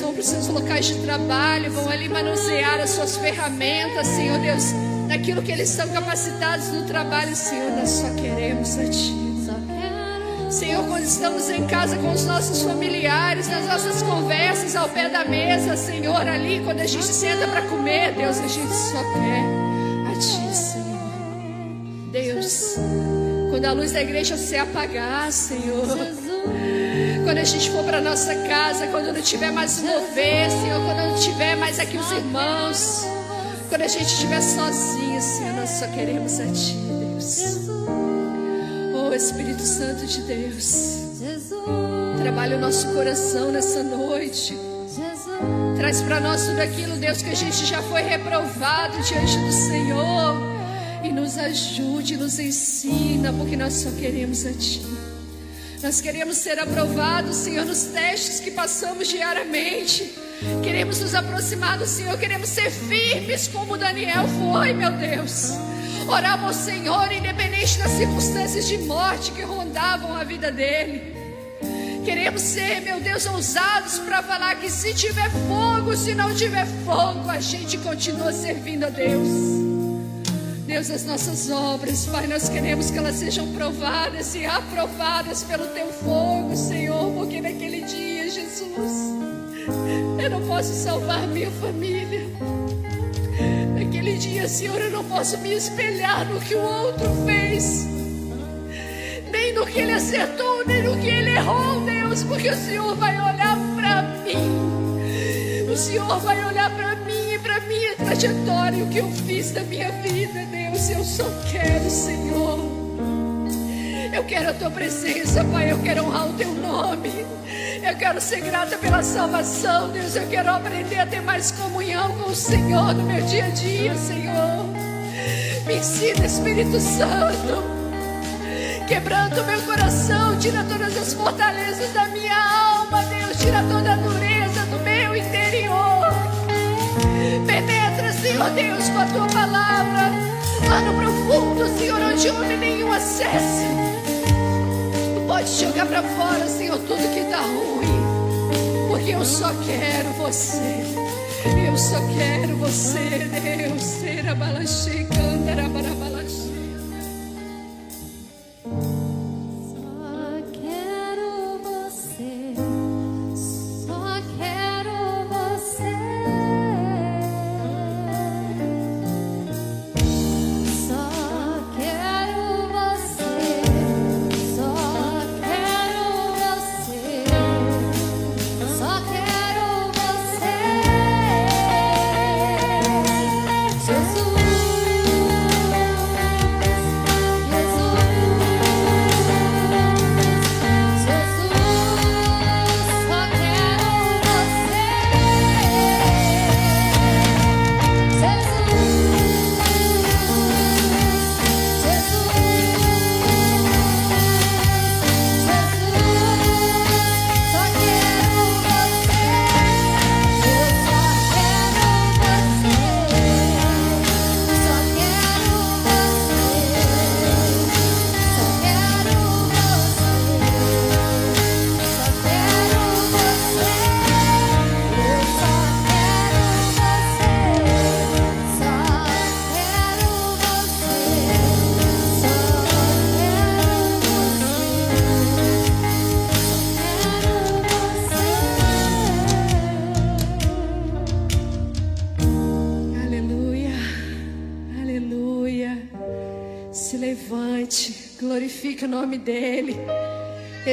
vão para os seus locais de trabalho, vão ali manusear as suas ferramentas, Senhor Deus, naquilo que eles estão capacitados no trabalho, Senhor, nós só queremos a Ti. Senhor, quando estamos em casa com os nossos familiares, nas nossas conversas ao pé da mesa, Senhor, ali, quando a gente senta para comer, Deus, a gente só quer a Ti, Senhor. Deus, quando a luz da igreja se apagar, Senhor, quando a gente for para nossa casa, quando não tiver mais o mover, Senhor, quando não tiver mais aqui os irmãos, quando a gente estiver sozinho, Senhor, nós só queremos a Ti, Deus. Oh Espírito Santo de Deus, trabalha o nosso coração nessa noite. Traz para nós tudo aquilo, Deus, que a gente já foi reprovado diante do Senhor. E nos ajude, nos ensina, porque nós só queremos a Ti. Nós queremos ser aprovados, Senhor, nos testes que passamos diariamente. Queremos nos aproximar do Senhor, queremos ser firmes como Daniel foi, meu Deus. Orava ao Senhor, independente das circunstâncias de morte que rondavam a vida dele. Queremos ser, meu Deus, ousados para falar que se tiver fogo, se não tiver fogo, a gente continua servindo a Deus. Deus, as nossas obras, Pai, nós queremos que elas sejam provadas e aprovadas pelo Teu fogo, Senhor, porque naquele dia, Jesus, eu não posso salvar minha família. Naquele dia, Senhor, eu não posso me espelhar no que o outro fez, nem no que ele acertou, nem no que ele errou, Deus, porque o Senhor vai olhar para mim. o Senhor vai olhar para mim para minha trajetória, o que eu fiz da minha vida, Deus. Eu só quero, Senhor. Eu quero a tua presença, Pai. Eu quero honrar o teu nome. Eu quero ser grata pela salvação, Deus. Eu quero aprender a ter mais comunhão com o Senhor no meu dia a dia, Senhor. Me ensina, Espírito Santo. Quebrando meu coração, tira todas as fortalezas da minha alma, Deus. Tira toda a Penetra, Senhor Deus, com a tua palavra. Lá no profundo, Senhor, onde homem nenhum acesse. Pode jogar pra fora, Senhor, tudo que tá ruim. Porque eu só quero você. Eu só quero você, Deus. Será balaxê, cantara balaxê.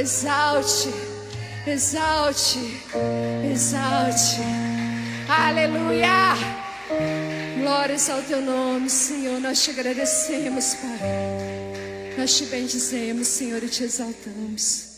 Exalte, exalte, exalte. Aleluia. Glórias ao teu nome, Senhor. Nós te agradecemos, Pai. Nós te bendizemos, Senhor, e te exaltamos.